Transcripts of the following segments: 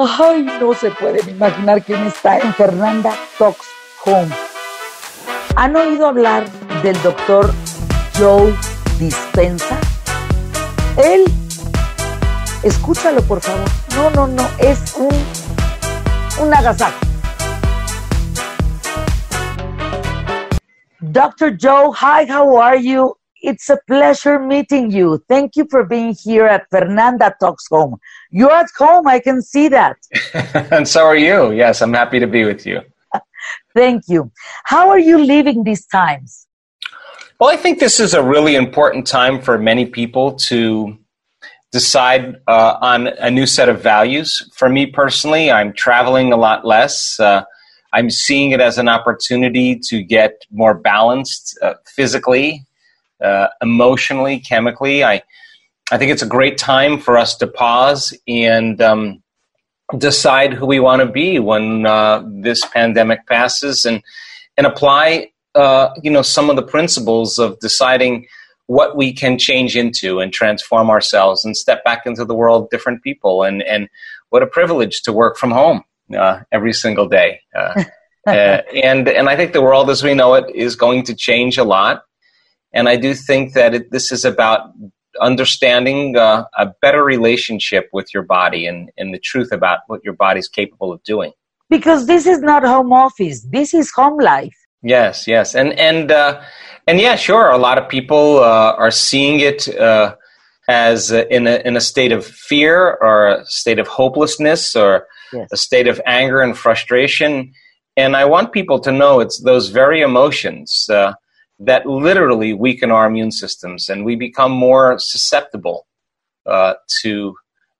Ay, no se pueden imaginar quién está en Fernanda Talks Home. ¿Han oído hablar del doctor Joe Dispensa? Él, escúchalo por favor. No, no, no, es un, un agasajo. Dr. Joe, hi, how are you? It's a pleasure meeting you. Thank you for being here at Fernanda Talks Home. You're at home, I can see that. and so are you. Yes, I'm happy to be with you. Thank you. How are you living these times? Well, I think this is a really important time for many people to decide uh, on a new set of values. For me personally, I'm traveling a lot less. Uh, I'm seeing it as an opportunity to get more balanced uh, physically, uh, emotionally, chemically. I I think it's a great time for us to pause and um, decide who we want to be when uh, this pandemic passes, and and apply uh, you know some of the principles of deciding what we can change into and transform ourselves and step back into the world different people and and what a privilege to work from home uh, every single day. Uh, uh, and and I think the world as we know it is going to change a lot and I do think that it, this is about understanding uh, a better relationship with your body and, and the truth about what your body's capable of doing. Because this is not home office, this is home life. Yes, yes, and and uh, and yeah, sure. A lot of people uh, are seeing it uh, as in a in a state of fear or a state of hopelessness or yes. a state of anger and frustration. And I want people to know it's those very emotions uh, that literally weaken our immune systems and we become more susceptible uh, to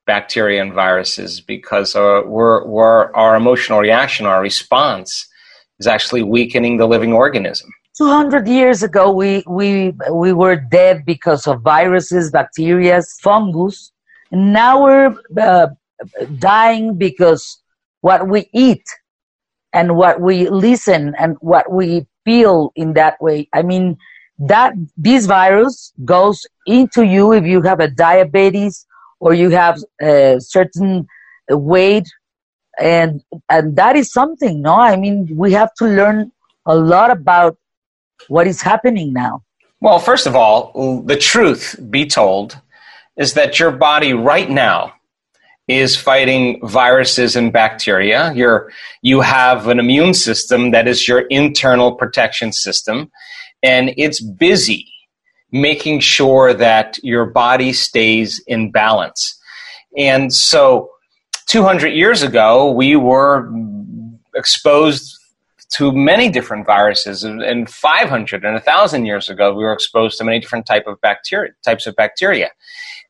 bacteria and viruses because our, we're, we're, our emotional reaction, our response, is actually weakening the living organism. 200 years ago, we, we, we were dead because of viruses, bacteria, fungus. And now we're uh, dying because what we eat and what we listen and what we feel in that way. I mean, that this virus goes into you if you have a diabetes or you have a certain weight. And and that is something no? I mean we have to learn a lot about what is happening now. Well first of all the truth be told is that your body right now is fighting viruses and bacteria. You're, you have an immune system that is your internal protection system, and it's busy making sure that your body stays in balance. And so, 200 years ago, we were exposed to many different viruses and 500 and 1000 years ago we were exposed to many different type of bacteria types of bacteria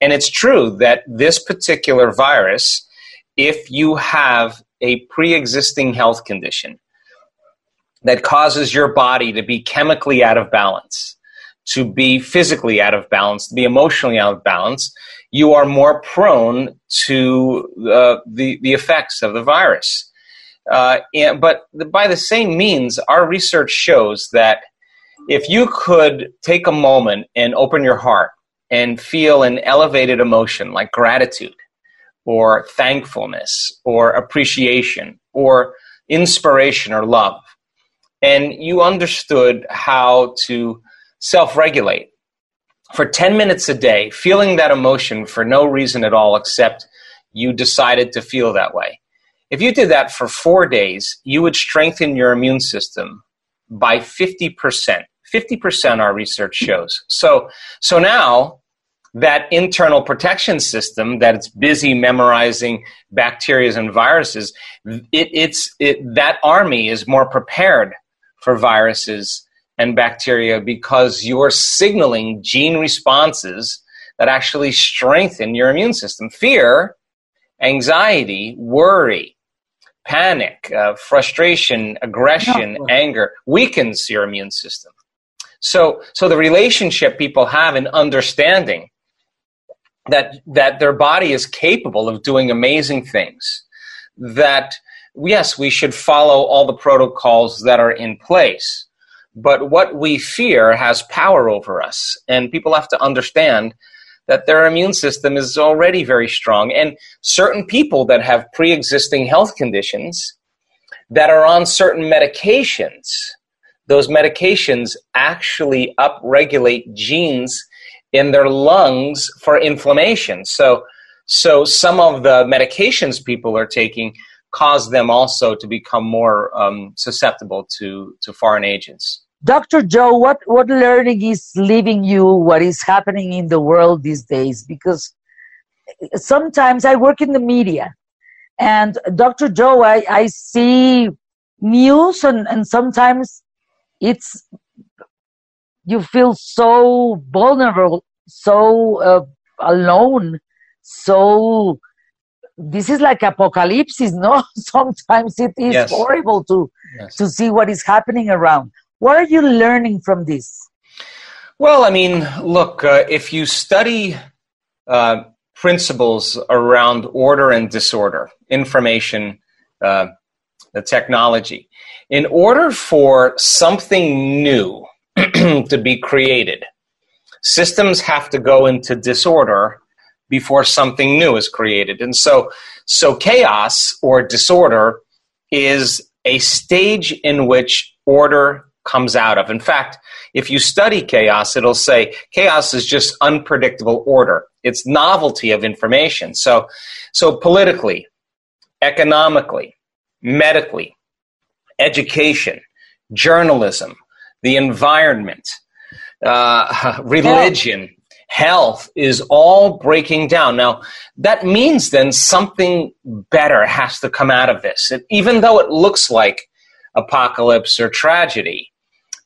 and it's true that this particular virus, if you have a pre existing health condition that causes your body to be chemically out of balance, to be physically out of balance, to be emotionally out of balance, you are more prone to uh, the, the effects of the virus. Uh, and, but by the same means, our research shows that if you could take a moment and open your heart and feel an elevated emotion like gratitude or thankfulness or appreciation or inspiration or love, and you understood how to self regulate for 10 minutes a day, feeling that emotion for no reason at all except you decided to feel that way. If you did that for four days, you would strengthen your immune system by 50%. 50% our research shows. So, so now that internal protection system that it's busy memorizing bacteria and viruses, it, it's, it, that army is more prepared for viruses and bacteria because you're signaling gene responses that actually strengthen your immune system. Fear, anxiety, worry, panic, uh, frustration, aggression, no. anger weakens your immune system. So, so the relationship people have in understanding that that their body is capable of doing amazing things. That yes, we should follow all the protocols that are in place, but what we fear has power over us, and people have to understand that their immune system is already very strong. And certain people that have pre existing health conditions that are on certain medications, those medications actually upregulate genes in their lungs for inflammation. So, so some of the medications people are taking cause them also to become more um, susceptible to, to foreign agents. Dr. Joe, what, what learning is leaving you what is happening in the world these days? Because sometimes I work in the media and Dr. Joe, I, I see news and, and sometimes it's, you feel so vulnerable, so uh, alone, so this is like apocalypse, no? Sometimes it is yes. horrible to yes. to see what is happening around. What are you learning from this? Well, I mean, look, uh, if you study uh, principles around order and disorder, information, uh, the technology, in order for something new to be created, systems have to go into disorder before something new is created. And so, so chaos or disorder is a stage in which order comes out of. In fact, if you study chaos, it'll say chaos is just unpredictable order. It's novelty of information. So, so politically, economically, medically, education, journalism, the environment, uh, religion, health is all breaking down. Now, that means then something better has to come out of this. It, even though it looks like apocalypse or tragedy,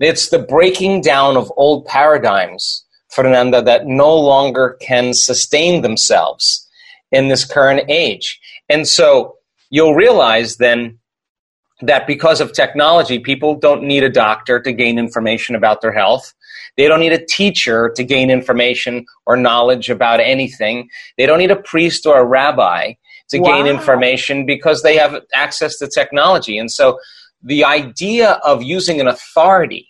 it's the breaking down of old paradigms, Fernanda, that no longer can sustain themselves in this current age. And so you'll realize then that because of technology, people don't need a doctor to gain information about their health. They don't need a teacher to gain information or knowledge about anything. They don't need a priest or a rabbi to wow. gain information because they have access to technology. And so the idea of using an authority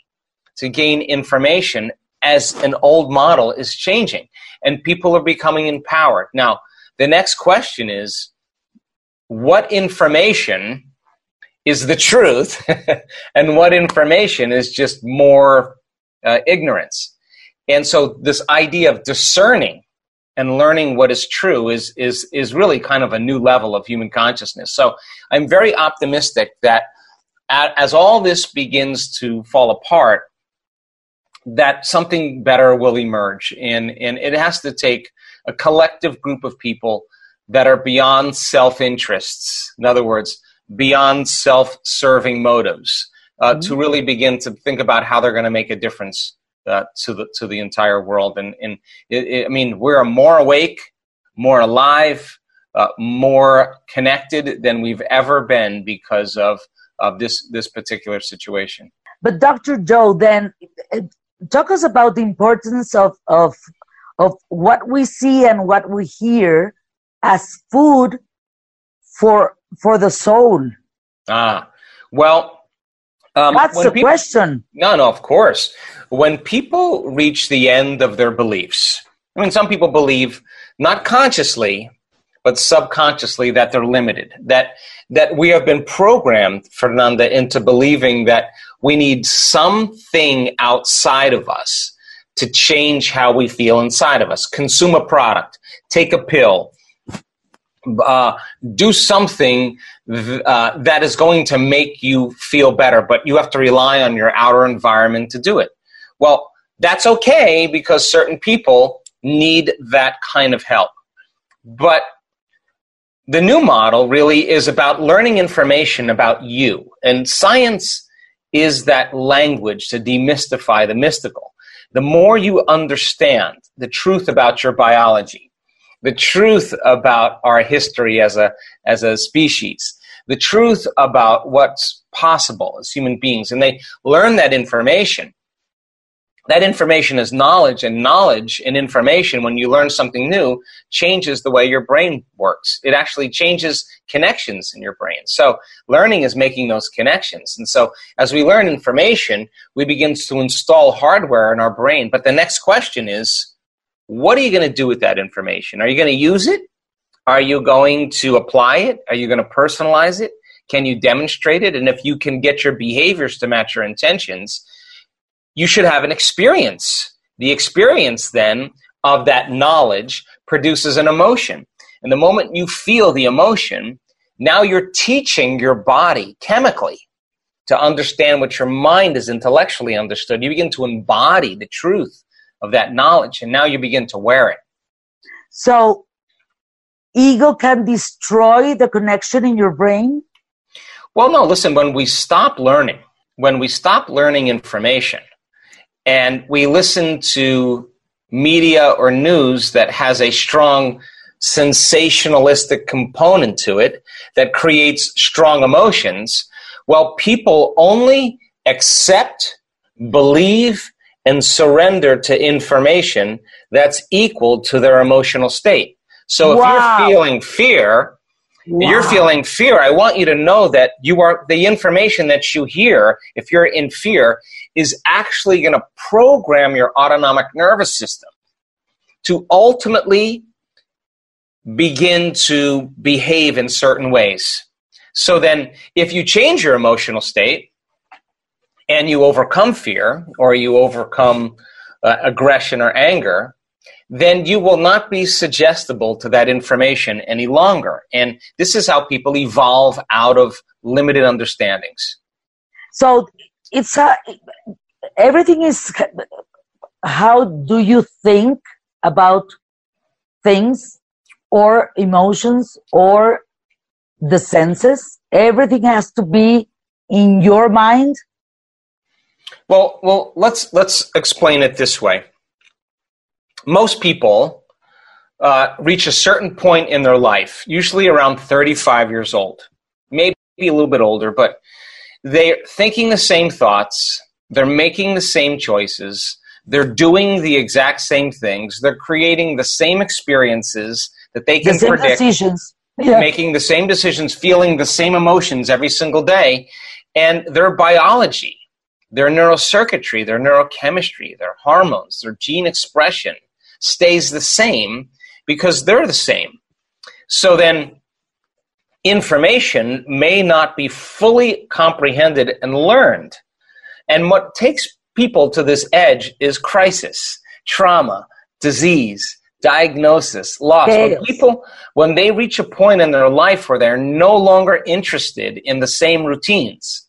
to gain information as an old model is changing and people are becoming empowered. Now, the next question is what information is the truth and what information is just more uh, ignorance. And so this idea of discerning and learning what is true is, is, is really kind of a new level of human consciousness. So I'm very optimistic that as all this begins to fall apart, that something better will emerge. And, and it has to take a collective group of people that are beyond self interests. In other words, beyond self serving motives uh, mm-hmm. to really begin to think about how they're going to make a difference uh, to the to the entire world. And, and it, it, I mean, we're more awake, more alive, uh, more connected than we've ever been because of of this this particular situation. But Dr. Joe, then uh, talk us about the importance of of of what we see and what we hear as food for for the soul. Ah, well, um, That's the people, question. No, no, of course. When people reach the end of their beliefs, I mean, some people believe not consciously, but subconsciously that they're limited. That that we have been programmed, Fernanda, into believing that we need something outside of us to change how we feel inside of us. Consume a product, take a pill, uh, do something th- uh, that is going to make you feel better, but you have to rely on your outer environment to do it. Well, that's okay because certain people need that kind of help. But the new model really is about learning information about you. And science is that language to demystify the mystical. The more you understand the truth about your biology, the truth about our history as a, as a species, the truth about what's possible as human beings. And they learn that information. That information is knowledge, and knowledge and information, when you learn something new, changes the way your brain works. It actually changes connections in your brain. So, learning is making those connections. And so, as we learn information, we begin to install hardware in our brain. But the next question is what are you going to do with that information? Are you going to use it? Are you going to apply it? Are you going to personalize it? Can you demonstrate it? And if you can get your behaviors to match your intentions, you should have an experience. The experience then of that knowledge produces an emotion. And the moment you feel the emotion, now you're teaching your body chemically to understand what your mind is intellectually understood. You begin to embody the truth of that knowledge, and now you begin to wear it. So, ego can destroy the connection in your brain? Well, no, listen, when we stop learning, when we stop learning information and we listen to media or news that has a strong sensationalistic component to it that creates strong emotions, well, people only accept, believe, and surrender to information that's equal to their emotional state. So if wow. you're feeling fear, wow. you're feeling fear. I want you to know that you are the information that you hear, if you're in fear, is actually going to program your autonomic nervous system to ultimately begin to behave in certain ways. So then, if you change your emotional state and you overcome fear or you overcome uh, aggression or anger, then you will not be suggestible to that information any longer. And this is how people evolve out of limited understandings. So it's a, everything is how do you think about things or emotions or the senses everything has to be in your mind well well let's let's explain it this way most people uh, reach a certain point in their life usually around 35 years old maybe a little bit older but they're thinking the same thoughts they're making the same choices they're doing the exact same things they're creating the same experiences that they can the predict decisions. Yeah. making the same decisions feeling the same emotions every single day and their biology their neurocircuitry their neurochemistry their hormones their gene expression stays the same because they're the same. So then information may not be fully comprehended and learned. And what takes people to this edge is crisis trauma disease diagnosis, loss. When people, when they reach a point in their life where they're no longer interested in the same routines,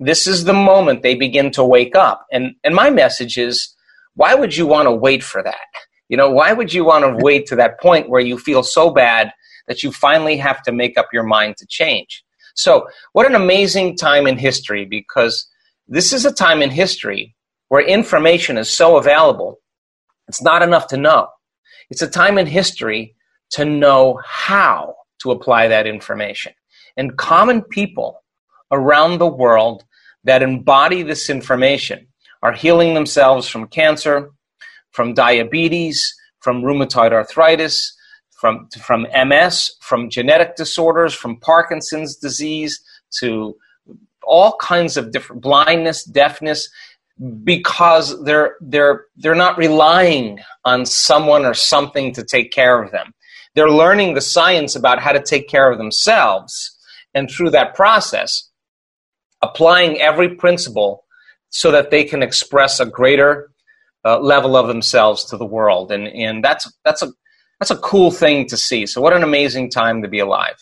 this is the moment they begin to wake up. And, and my message is, why would you want to wait for that? You know, why would you want to wait to that point where you feel so bad that you finally have to make up your mind to change? So, what an amazing time in history because this is a time in history where information is so available, it's not enough to know. It's a time in history to know how to apply that information. And common people around the world that embody this information are healing themselves from cancer, from diabetes, from rheumatoid arthritis, from, from MS, from genetic disorders, from Parkinson's disease to all kinds of different blindness, deafness, because they're they're they're not relying on someone or something to take care of them. They're learning the science about how to take care of themselves, and through that process, applying every principle so that they can express a greater uh, level of themselves to the world. And and that's that's a that's a cool thing to see. So what an amazing time to be alive.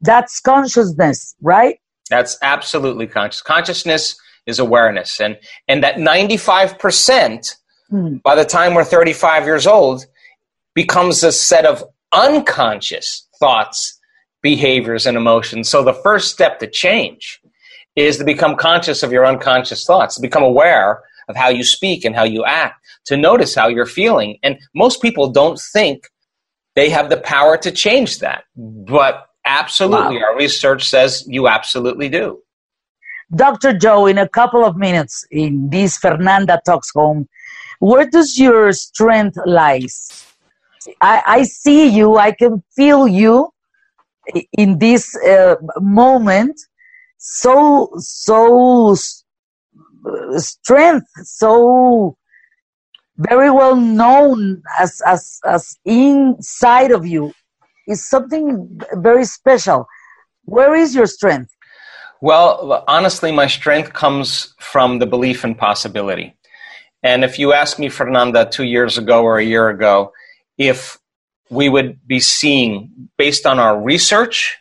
That's consciousness, right? That's absolutely conscious. Consciousness is awareness. And, and that 95% hmm. by the time we're 35 years old becomes a set of unconscious thoughts, behaviors, and emotions. So the first step to change is to become conscious of your unconscious thoughts, to become aware of how you speak and how you act, to notice how you're feeling. And most people don't think they have the power to change that. But absolutely, wow. our research says you absolutely do. Dr. Joe, in a couple of minutes in this Fernanda Talks Home, where does your strength lies? I, I see you, I can feel you in this uh, moment. So, so strength, so very well known as, as, as inside of you is something very special. Where is your strength? Well, honestly, my strength comes from the belief in possibility. And if you asked me, Fernanda, two years ago or a year ago, if we would be seeing, based on our research,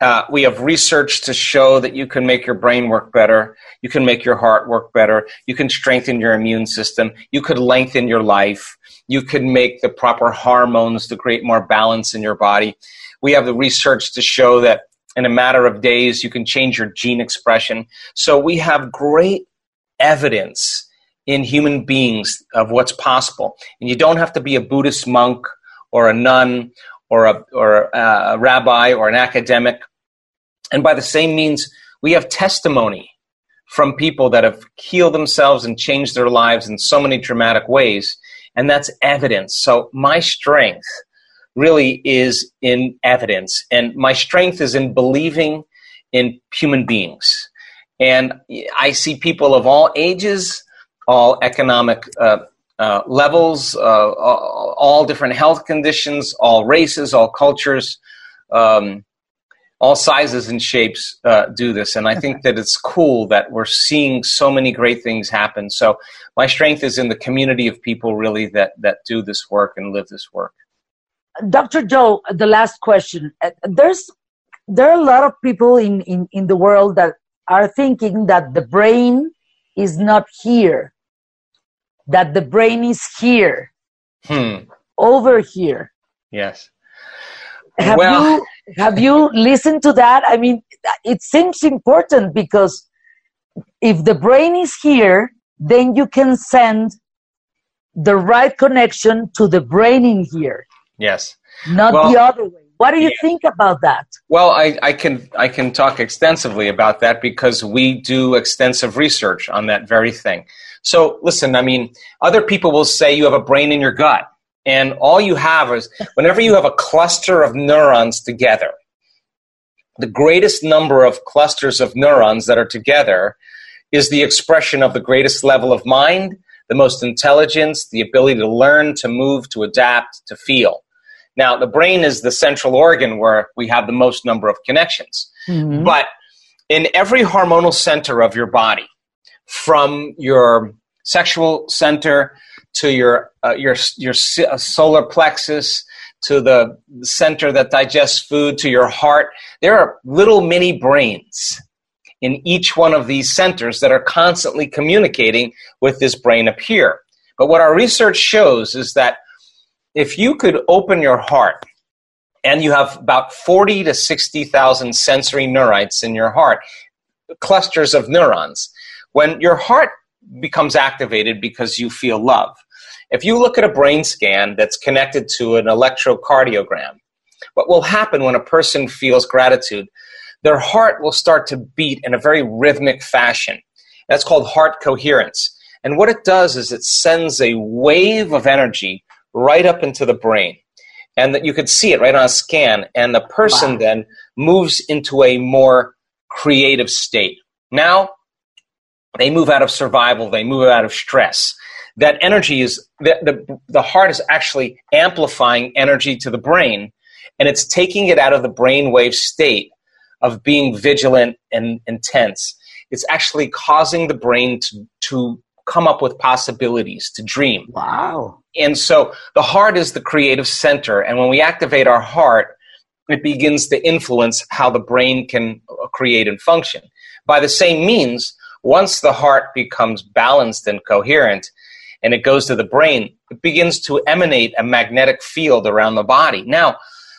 uh, we have research to show that you can make your brain work better, you can make your heart work better, you can strengthen your immune system, you could lengthen your life, you can make the proper hormones to create more balance in your body. We have the research to show that in a matter of days you can change your gene expression. So we have great evidence in human beings of what's possible. And you don't have to be a Buddhist monk or a nun or a, or a rabbi or an academic. And by the same means, we have testimony from people that have healed themselves and changed their lives in so many dramatic ways. And that's evidence. So my strength really is in evidence. And my strength is in believing in human beings. And I see people of all ages all economic uh, uh, levels, uh, all, different health conditions, all races, all cultures, um, all sizes and shapes uh, do this. And I think that it's cool that we're seeing so many great things happen. So my strength is in the community of people really that, that do this work and live this work. Dr. Joe, the last question. Uh, there's there are a lot of people in, in, in the world that are thinking that the brain is not here that the brain is here, hmm. over here. Yes. Have well, you have you listened to that? I mean, it seems important because if the brain is here, then you can send the right connection to the brain in here. Yes. Not well, the other way. What do you yeah. think about that? Well, I, I can I can talk extensively about that because we do extensive research on that very thing. So listen, I mean, other people will say you have a brain in your gut. And all you have is whenever you have a cluster of neurons together, the greatest number of clusters of neurons that are together is the expression of the greatest level of mind, the most intelligence, the ability to learn, to move, to adapt, to feel. Now, the brain is the central organ where we have the most number of connections. Mm-hmm. But in every hormonal center of your body, from your sexual center to your uh, your your uh, solar plexus to the center that digests food to your heart. There are little mini brains in each one of these centers that are constantly communicating with this brain up here. But what our research shows is that if you could open your heart and you have about 40 to 60,000 sensory neurites in your heart clusters of neurons when your heart becomes activated because you feel love, if you look at a brain scan that's connected to an electrocardiogram, what will happen when a person feels gratitude? Their heart will start to beat in a very rhythmic fashion. That's called heart coherence. And what it does is it sends a wave of energy right up into the brain. And that you could see it right on a scan. And the person wow. then moves into a more creative state. Now, they move out of survival, they move out of stress. That energy is, the, the, the heart is actually amplifying energy to the brain, and it's taking it out of the brainwave state of being vigilant and intense. It's actually causing the brain to, to come up with possibilities, to dream. Wow. And so the heart is the creative center, and when we activate our heart, it begins to influence how the brain can uh, create and function. By the same means, once the heart becomes balanced and coherent and it goes to the brain, it begins to emanate a magnetic field around the body. Now,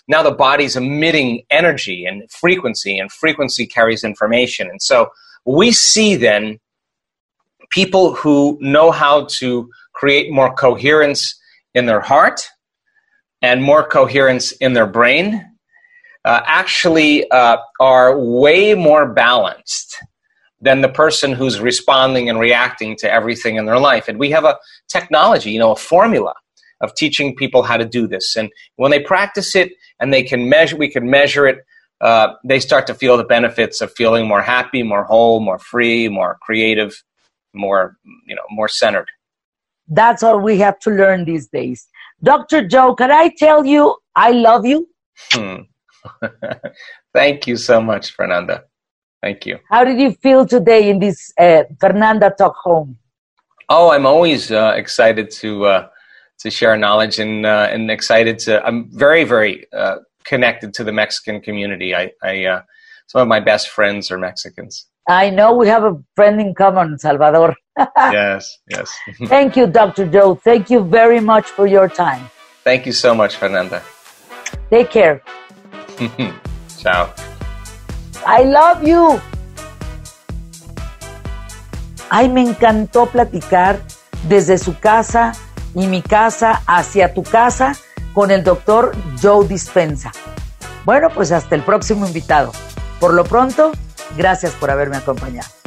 now the body's emitting energy and frequency, and frequency carries information. And so we see then people who know how to create more coherence in their heart and more coherence in their brain uh, actually uh, are way more balanced than the person who's responding and reacting to everything in their life. And we have a technology, you know, a formula of teaching people how to do this. And when they practice it and they can measure, we can measure it, uh, they start to feel the benefits of feeling more happy, more whole, more free, more creative, more, you know, more centered. That's all we have to learn these days. Dr. Joe, can I tell you I love you? Hmm. Thank you so much, Fernanda. Thank you. How did you feel today in this uh, Fernanda Talk Home? Oh, I'm always uh, excited to uh, to share knowledge and uh, and excited to. I'm very very uh, connected to the Mexican community. I, I uh, some of my best friends are Mexicans. I know we have a friend in common, Salvador. yes, yes. Thank you, Dr. Joe. Thank you very much for your time. Thank you so much, Fernanda. Take care. Ciao. I love you. Ay, me encantó platicar desde su casa y mi casa hacia tu casa con el doctor Joe Dispensa. Bueno, pues hasta el próximo invitado. Por lo pronto, gracias por haberme acompañado.